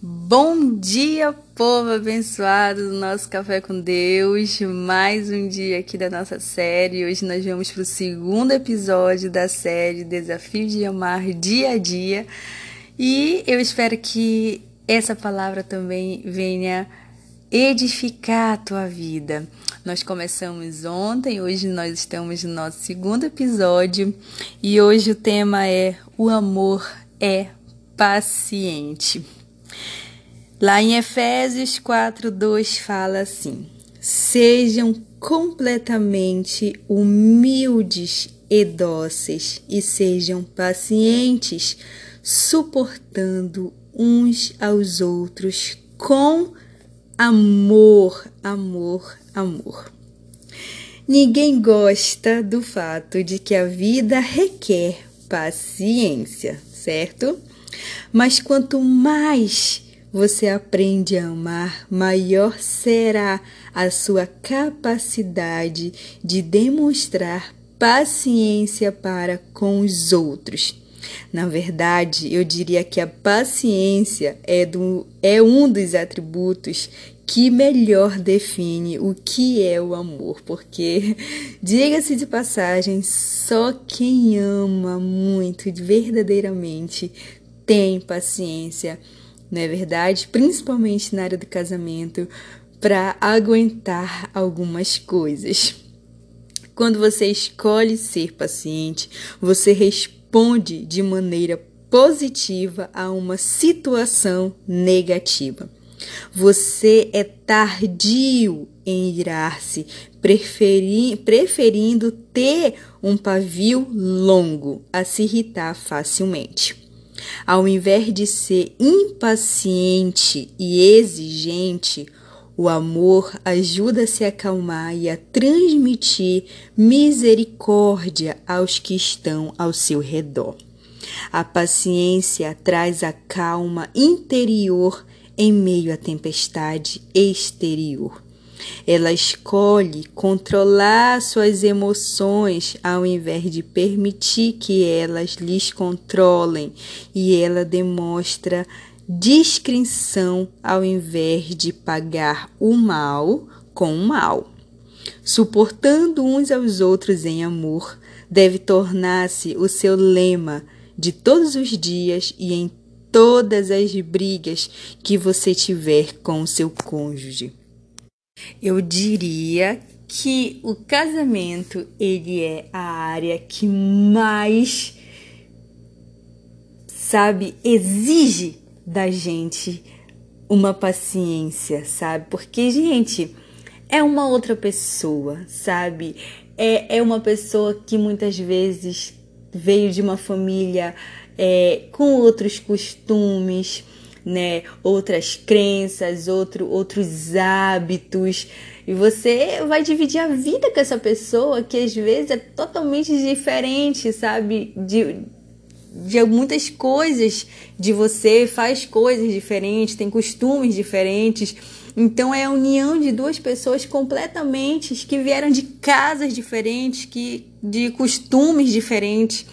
Bom dia, povo abençoado do nosso Café com Deus. Mais um dia aqui da nossa série. Hoje nós vamos para o segundo episódio da série Desafio de Amar Dia a Dia. E eu espero que essa palavra também venha edificar a tua vida. Nós começamos ontem, hoje nós estamos no nosso segundo episódio e hoje o tema é O amor é paciente. Lá em Efésios 4, 2 fala assim: Sejam completamente humildes e dóceis e sejam pacientes, suportando uns aos outros com amor, amor, amor. Ninguém gosta do fato de que a vida requer paciência, certo? Mas quanto mais você aprende a amar, maior será a sua capacidade de demonstrar paciência para com os outros. Na verdade, eu diria que a paciência é, do, é um dos atributos que melhor define o que é o amor, porque, diga-se de passagem, só quem ama muito verdadeiramente tem paciência não é verdade? Principalmente na área do casamento, para aguentar algumas coisas. Quando você escolhe ser paciente, você responde de maneira positiva a uma situação negativa. Você é tardio em irar-se, preferi preferindo ter um pavio longo a se irritar facilmente. Ao invés de ser impaciente e exigente, o amor ajuda a se acalmar e a transmitir misericórdia aos que estão ao seu redor. A paciência traz a calma interior em meio à tempestade exterior. Ela escolhe controlar suas emoções ao invés de permitir que elas lhes controlem, e ela demonstra discrição ao invés de pagar o mal com o mal. Suportando uns aos outros em amor, deve tornar-se o seu lema de todos os dias e em todas as brigas que você tiver com o seu cônjuge. Eu diria que o casamento ele é a área que mais sabe exige da gente uma paciência, sabe? Porque gente, é uma outra pessoa, sabe? É, é uma pessoa que muitas vezes veio de uma família é, com outros costumes, né, outras crenças, outro, outros hábitos. E você vai dividir a vida com essa pessoa que às vezes é totalmente diferente, sabe? De, de muitas coisas de você, faz coisas diferentes, tem costumes diferentes. Então é a união de duas pessoas completamente que vieram de casas diferentes, que de costumes diferentes.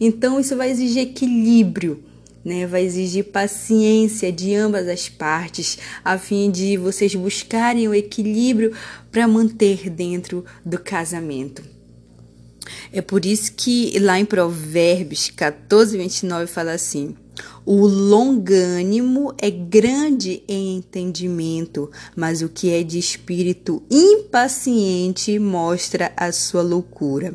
Então isso vai exigir equilíbrio né? Vai exigir paciência de ambas as partes, a fim de vocês buscarem o equilíbrio para manter dentro do casamento. É por isso que lá em Provérbios 14, 29 fala assim: o longânimo é grande em entendimento, mas o que é de espírito impaciente mostra a sua loucura.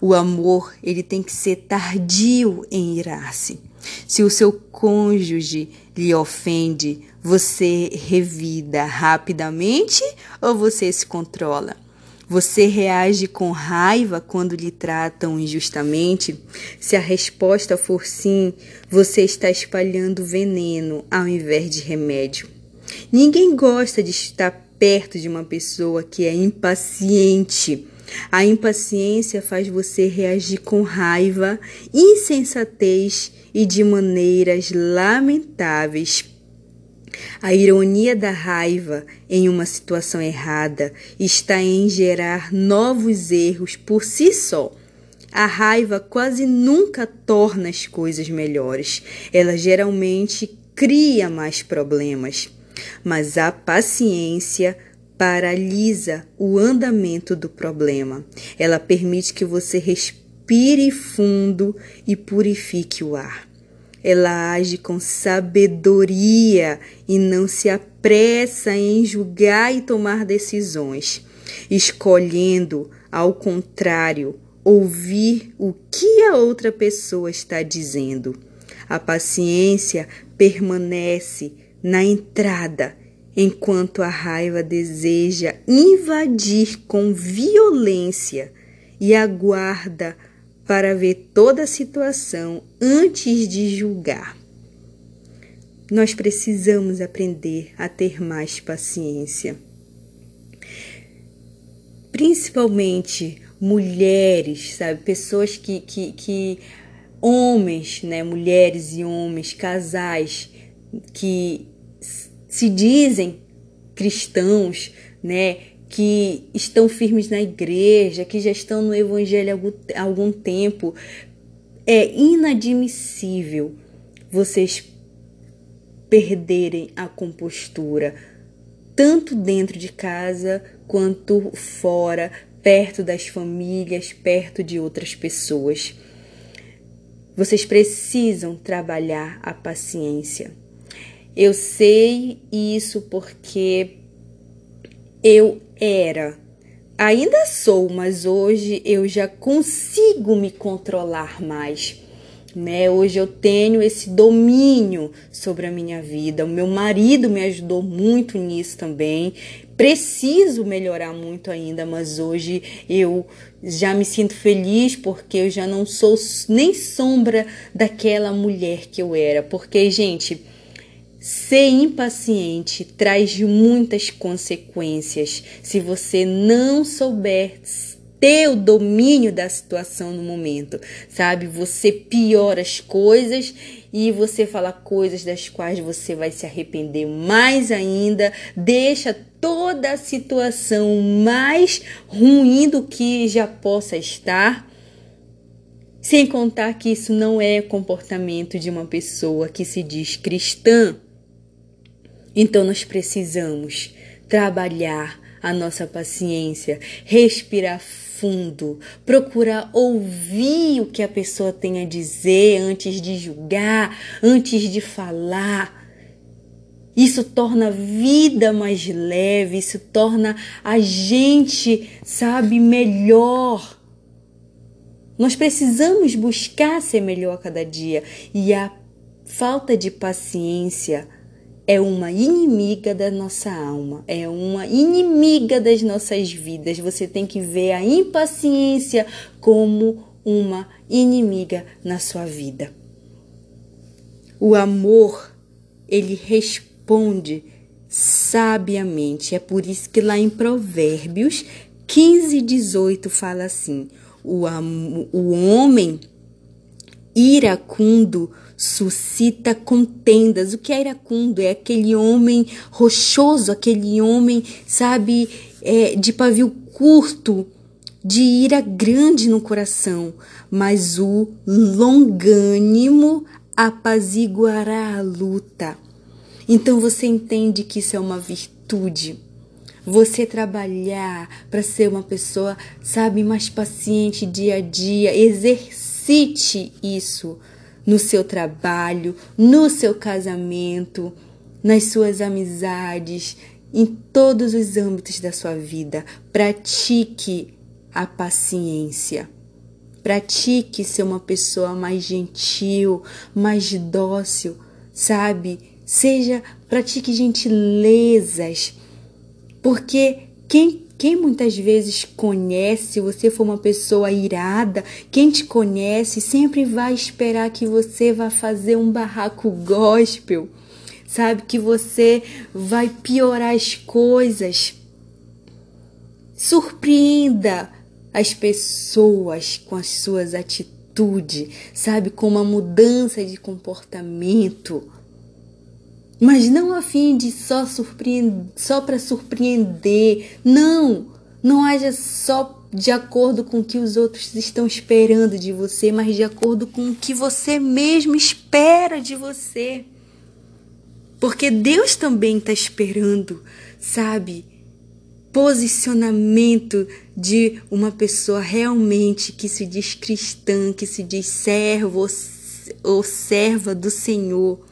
O amor, ele tem que ser tardio em irar-se. Se o seu cônjuge lhe ofende, você revida rapidamente ou você se controla? Você reage com raiva quando lhe tratam injustamente? Se a resposta for sim, você está espalhando veneno ao invés de remédio. Ninguém gosta de estar perto de uma pessoa que é impaciente. A impaciência faz você reagir com raiva, insensatez e de maneiras lamentáveis. A ironia da raiva em uma situação errada está em gerar novos erros por si só. A raiva quase nunca torna as coisas melhores. Ela geralmente cria mais problemas, mas a paciência paralisa o andamento do problema. Ela permite que você respire fundo e purifique o ar. Ela age com sabedoria e não se apressa em julgar e tomar decisões, escolhendo, ao contrário, ouvir o que a outra pessoa está dizendo. A paciência permanece na entrada, enquanto a raiva deseja invadir com violência e aguarda para ver toda a situação antes de julgar. Nós precisamos aprender a ter mais paciência. Principalmente mulheres, sabe? Pessoas que, que, que homens, né? Mulheres e homens, casais que se dizem cristãos, né? Que estão firmes na igreja, que já estão no evangelho há algum tempo. É inadmissível vocês perderem a compostura, tanto dentro de casa quanto fora, perto das famílias, perto de outras pessoas. Vocês precisam trabalhar a paciência. Eu sei isso porque eu era. Ainda sou, mas hoje eu já consigo me controlar mais. Né? Hoje eu tenho esse domínio sobre a minha vida. O meu marido me ajudou muito nisso também. Preciso melhorar muito ainda, mas hoje eu já me sinto feliz porque eu já não sou nem sombra daquela mulher que eu era. Porque, gente, ser impaciente traz muitas consequências se você não souber ter o domínio da situação no momento, sabe? Você piora as coisas e você fala coisas das quais você vai se arrepender mais ainda, deixa toda a situação mais ruim do que já possa estar. Sem contar que isso não é comportamento de uma pessoa que se diz cristã. Então nós precisamos trabalhar a nossa paciência, respirar fundo, procurar ouvir o que a pessoa tem a dizer antes de julgar, antes de falar. Isso torna a vida mais leve, isso torna a gente, sabe, melhor. Nós precisamos buscar ser melhor a cada dia e a falta de paciência é uma inimiga da nossa alma, é uma inimiga das nossas vidas. Você tem que ver a impaciência como uma inimiga na sua vida. O amor, ele responde sabiamente. É por isso que lá em Provérbios 15, 18 fala assim: o, o homem iracundo suscita contendas. O que é iracundo? É aquele homem rochoso, aquele homem, sabe, é, de pavio curto, de ira grande no coração. Mas o longânimo apaziguará a luta. Então você entende que isso é uma virtude. Você trabalhar para ser uma pessoa, sabe, mais paciente dia a dia, exercite isso no seu trabalho, no seu casamento, nas suas amizades, em todos os âmbitos da sua vida. Pratique a paciência. Pratique ser uma pessoa mais gentil, mais dócil, sabe? Seja, pratique gentilezas. Porque quem quem muitas vezes conhece, se você for uma pessoa irada, quem te conhece sempre vai esperar que você vá fazer um barraco gospel, sabe? Que você vai piorar as coisas. Surpreenda as pessoas com as suas atitudes, sabe? Com uma mudança de comportamento mas não a fim de só só para surpreender. Não, não haja só de acordo com o que os outros estão esperando de você, mas de acordo com o que você mesmo espera de você. Porque Deus também está esperando, sabe? Posicionamento de uma pessoa realmente que se diz cristã, que se diz servo ou serva do Senhor.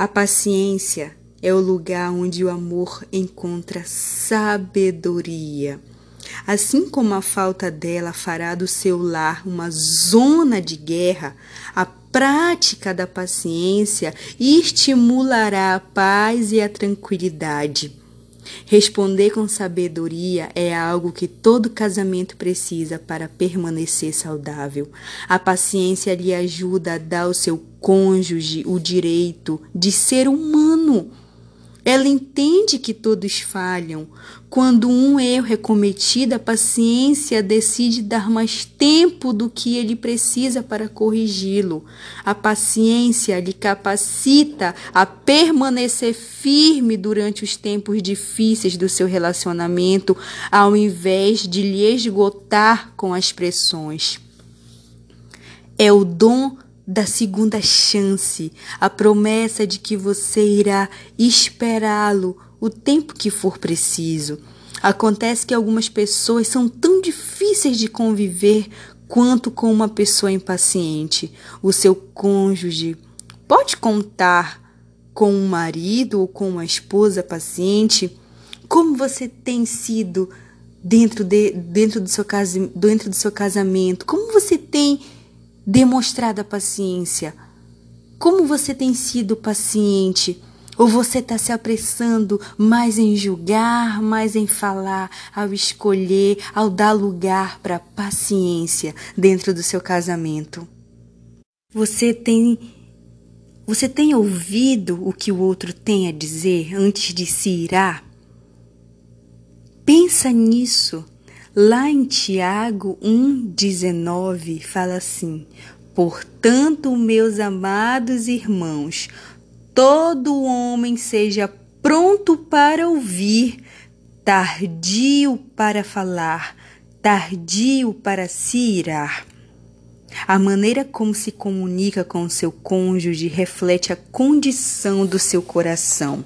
A paciência é o lugar onde o amor encontra sabedoria. Assim como a falta dela fará do seu lar uma zona de guerra, a prática da paciência estimulará a paz e a tranquilidade. Responder com sabedoria é algo que todo casamento precisa para permanecer saudável. A paciência lhe ajuda a dar ao seu cônjuge o direito de ser humano ela entende que todos falham. Quando um erro é cometido, a paciência decide dar mais tempo do que ele precisa para corrigi-lo. A paciência lhe capacita a permanecer firme durante os tempos difíceis do seu relacionamento, ao invés de lhe esgotar com as pressões. É o dom da segunda chance, a promessa de que você irá esperá-lo o tempo que for preciso. Acontece que algumas pessoas são tão difíceis de conviver quanto com uma pessoa impaciente. O seu cônjuge pode contar com um marido ou com uma esposa paciente? Como você tem sido dentro, de, dentro, do, seu dentro do seu casamento? Como você tem demonstrado a paciência? Como você tem sido paciente? Ou você está se apressando mais em julgar, mais em falar, ao escolher, ao dar lugar para paciência dentro do seu casamento? Você tem você tem ouvido o que o outro tem a dizer antes de se irar? Pensa nisso. Lá em Tiago 1,19 fala assim: Portanto, meus amados irmãos, todo homem seja pronto para ouvir, tardio para falar, tardio para se irar. A maneira como se comunica com o seu cônjuge reflete a condição do seu coração.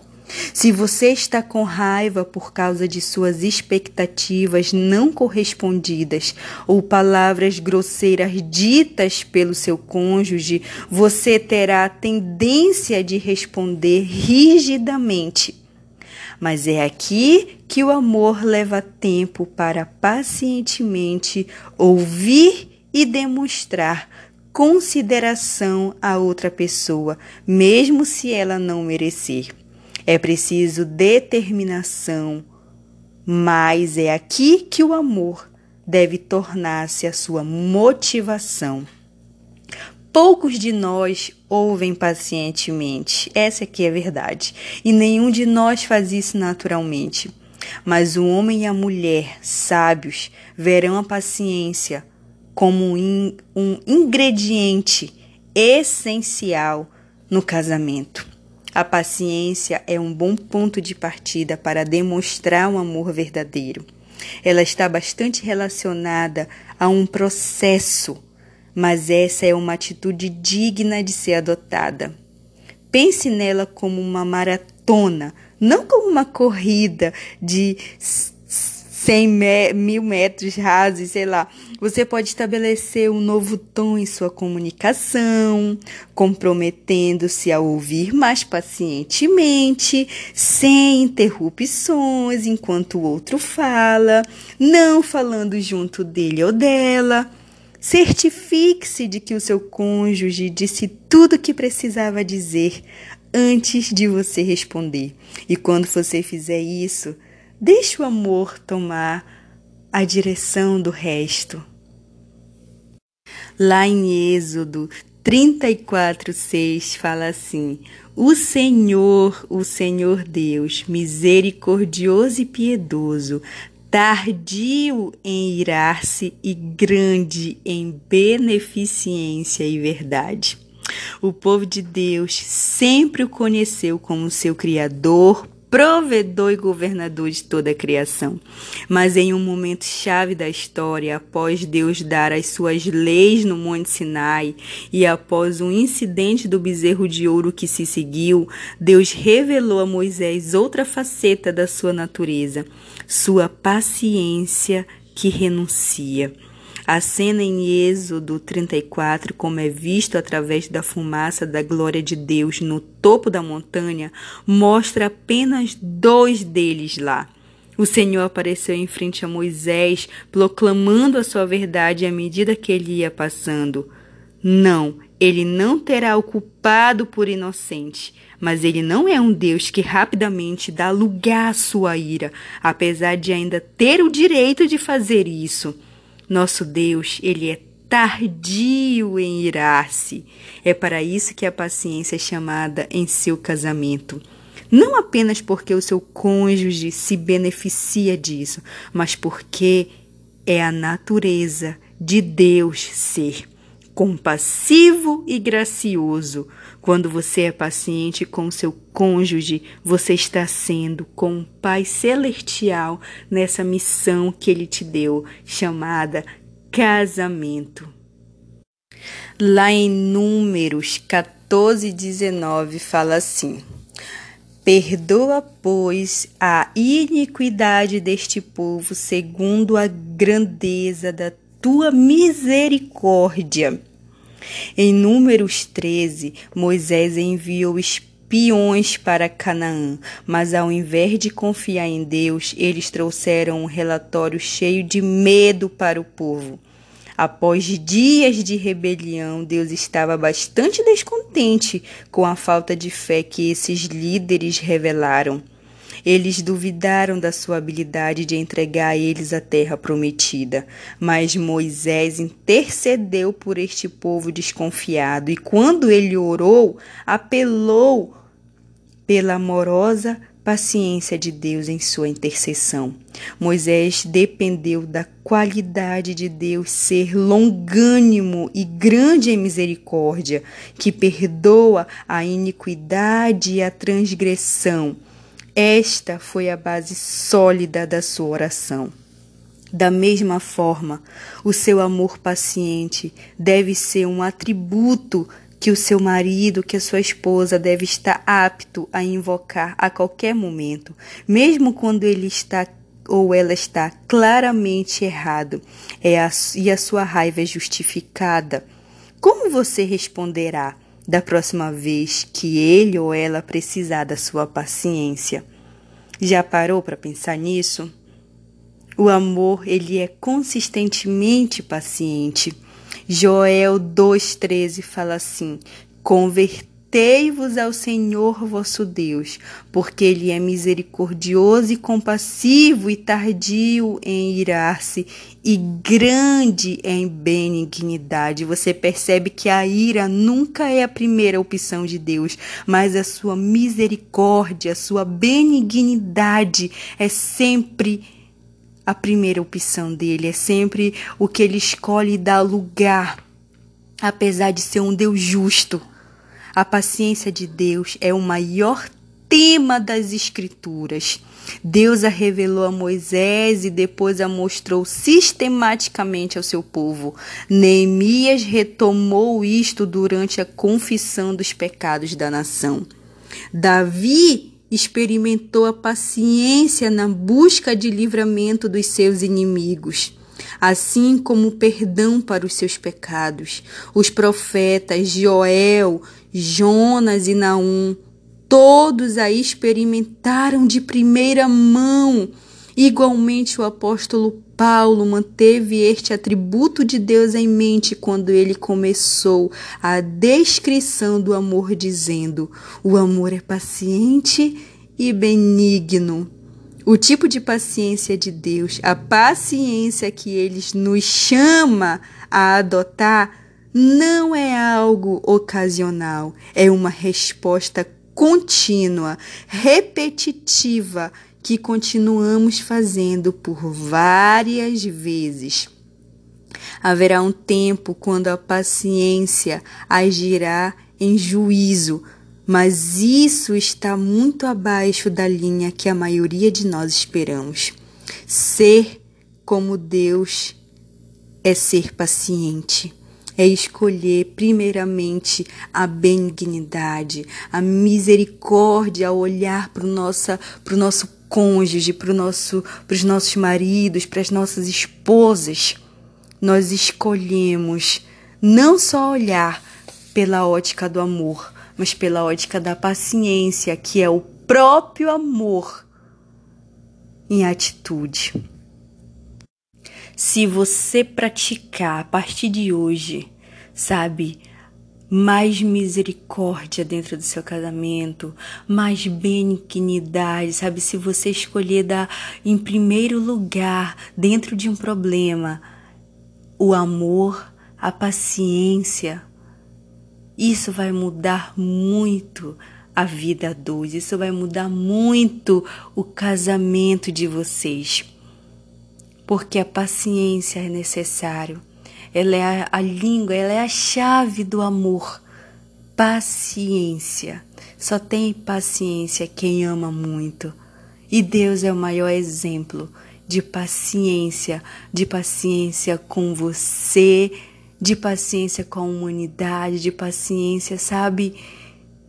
Se você está com raiva por causa de suas expectativas não correspondidas ou palavras grosseiras ditas pelo seu cônjuge, você terá a tendência de responder rigidamente. Mas é aqui que o amor leva tempo para pacientemente ouvir e demonstrar consideração a outra pessoa, mesmo se ela não merecer. É preciso determinação, mas é aqui que o amor deve tornar-se a sua motivação. Poucos de nós ouvem pacientemente, essa aqui é a verdade, e nenhum de nós faz isso naturalmente. Mas o homem e a mulher sábios verão a paciência como um ingrediente essencial no casamento. A paciência é um bom ponto de partida para demonstrar um amor verdadeiro. Ela está bastante relacionada a um processo, mas essa é uma atitude digna de ser adotada. Pense nela como uma maratona, não como uma corrida de 100 mil metros rasos, sei lá. Você pode estabelecer um novo tom em sua comunicação, comprometendo-se a ouvir mais pacientemente, sem interrupções enquanto o outro fala, não falando junto dele ou dela. Certifique-se de que o seu cônjuge disse tudo o que precisava dizer antes de você responder. E quando você fizer isso, Deixe o amor tomar a direção do resto. Lá em Êxodo 34:6 fala assim: O Senhor, o Senhor Deus, misericordioso e piedoso, tardio em irar-se e grande em beneficência e verdade. O povo de Deus sempre o conheceu como seu Criador, provedor e governador de toda a criação. Mas em um momento chave da história, após Deus dar as suas leis no Monte Sinai e após o incidente do bezerro de ouro que se seguiu, Deus revelou a Moisés outra faceta da sua natureza, sua paciência que renuncia. A cena em Êxodo 34, como é visto através da fumaça da glória de Deus no topo da montanha, mostra apenas dois deles lá. O Senhor apareceu em frente a Moisés, proclamando a sua verdade à medida que ele ia passando. Não, ele não terá o culpado por inocente, mas ele não é um Deus que rapidamente dá lugar à sua ira, apesar de ainda ter o direito de fazer isso. Nosso Deus, ele é tardio em irar-se. É para isso que a paciência é chamada em seu casamento. Não apenas porque o seu cônjuge se beneficia disso, mas porque é a natureza de Deus ser compassivo e gracioso. Quando você é paciente com seu cônjuge, você está sendo com um Pai celestial nessa missão que ele te deu, chamada casamento. Lá em Números 14, 19, fala assim: Perdoa, pois, a iniquidade deste povo segundo a grandeza da tua misericórdia. Em Números 13, Moisés enviou espiões para Canaã, mas ao invés de confiar em Deus, eles trouxeram um relatório cheio de medo para o povo. Após dias de rebelião, Deus estava bastante descontente com a falta de fé que esses líderes revelaram. Eles duvidaram da sua habilidade de entregar a eles a terra prometida. Mas Moisés intercedeu por este povo desconfiado e, quando ele orou, apelou pela amorosa paciência de Deus em sua intercessão. Moisés dependeu da qualidade de Deus ser longânimo e grande em misericórdia, que perdoa a iniquidade e a transgressão esta foi a base sólida da sua oração. Da mesma forma, o seu amor paciente deve ser um atributo que o seu marido, que a sua esposa deve estar apto a invocar a qualquer momento, mesmo quando ele está ou ela está claramente errado é a, e a sua raiva é justificada. Como você responderá? Da próxima vez que ele ou ela precisar da sua paciência. Já parou para pensar nisso? O amor, ele é consistentemente paciente. Joel 2:13 fala assim: "Converter Convertei-vos ao Senhor vosso Deus, porque Ele é misericordioso e compassivo e tardio em irar-se e grande em benignidade. Você percebe que a ira nunca é a primeira opção de Deus, mas a sua misericórdia, a sua benignidade é sempre a primeira opção dele, é sempre o que ele escolhe dar lugar, apesar de ser um Deus justo. A paciência de Deus é o maior tema das Escrituras. Deus a revelou a Moisés e depois a mostrou sistematicamente ao seu povo. Neemias retomou isto durante a confissão dos pecados da nação. Davi experimentou a paciência na busca de livramento dos seus inimigos assim como perdão para os seus pecados. Os profetas Joel, Jonas e Naum, todos a experimentaram de primeira mão. Igualmente, o apóstolo Paulo manteve este atributo de Deus em mente quando ele começou a descrição do amor, dizendo: O amor é paciente e benigno. O tipo de paciência de Deus, a paciência que ele nos chama a adotar, não é algo ocasional, é uma resposta contínua, repetitiva, que continuamos fazendo por várias vezes. Haverá um tempo quando a paciência agirá em juízo, mas isso está muito abaixo da linha que a maioria de nós esperamos. Ser como Deus é ser paciente, é escolher primeiramente a benignidade, a misericórdia, olhar para o nosso cônjuge, para nosso, os nossos maridos, para as nossas esposas. Nós escolhemos não só olhar pela ótica do amor, mas pela ótica da paciência, que é o próprio amor em atitude. Se você praticar a partir de hoje, sabe, mais misericórdia dentro do seu casamento, mais benignidade, sabe? Se você escolher dar em primeiro lugar dentro de um problema o amor, a paciência, isso vai mudar muito a vida a dois, isso vai mudar muito o casamento de vocês. Porque a paciência é necessário. Ela é a, a língua, ela é a chave do amor. Paciência. Só tem paciência quem ama muito. E Deus é o maior exemplo de paciência, de paciência com você, de paciência com a humanidade, de paciência, sabe?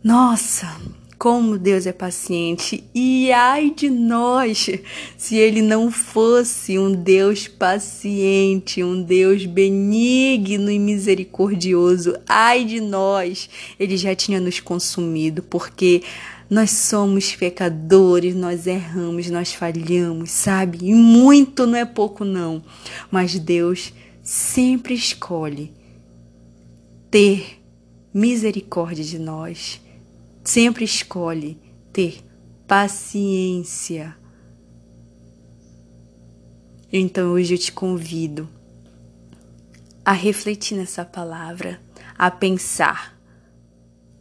Nossa, como Deus é paciente. E ai de nós, se ele não fosse um Deus paciente, um Deus benigno e misericordioso. Ai de nós, ele já tinha nos consumido, porque nós somos pecadores, nós erramos, nós falhamos, sabe? E muito não é pouco não. Mas Deus sempre escolhe ter misericórdia de nós, sempre escolhe ter paciência. Então hoje eu te convido a refletir nessa palavra, a pensar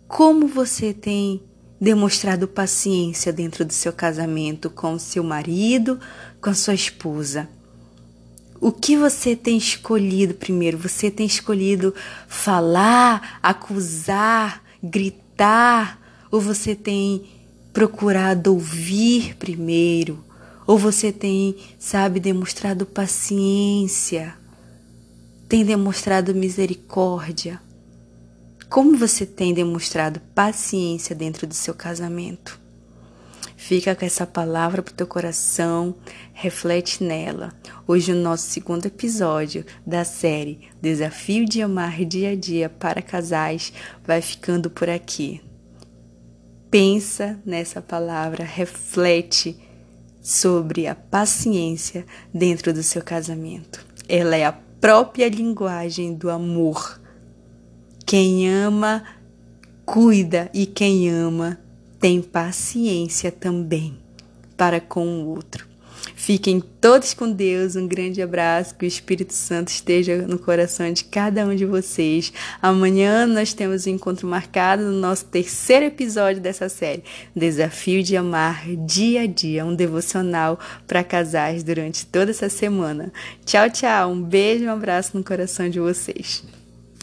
como você tem demonstrado paciência dentro do seu casamento com o seu marido, com a sua esposa. O que você tem escolhido primeiro? Você tem escolhido falar, acusar, gritar? Ou você tem procurado ouvir primeiro? Ou você tem, sabe, demonstrado paciência? Tem demonstrado misericórdia? Como você tem demonstrado paciência dentro do seu casamento? Fica com essa palavra para o teu coração, reflete nela. Hoje o nosso segundo episódio da série Desafio de Amar Dia a Dia para Casais vai ficando por aqui. Pensa nessa palavra, reflete sobre a paciência dentro do seu casamento. Ela é a própria linguagem do amor. Quem ama, cuida e quem ama tem paciência também para com o outro. Fiquem todos com Deus. Um grande abraço. Que o Espírito Santo esteja no coração de cada um de vocês. Amanhã nós temos um encontro marcado no nosso terceiro episódio dessa série: Desafio de Amar Dia a Dia um devocional para casais durante toda essa semana. Tchau, tchau. Um beijo e um abraço no coração de vocês.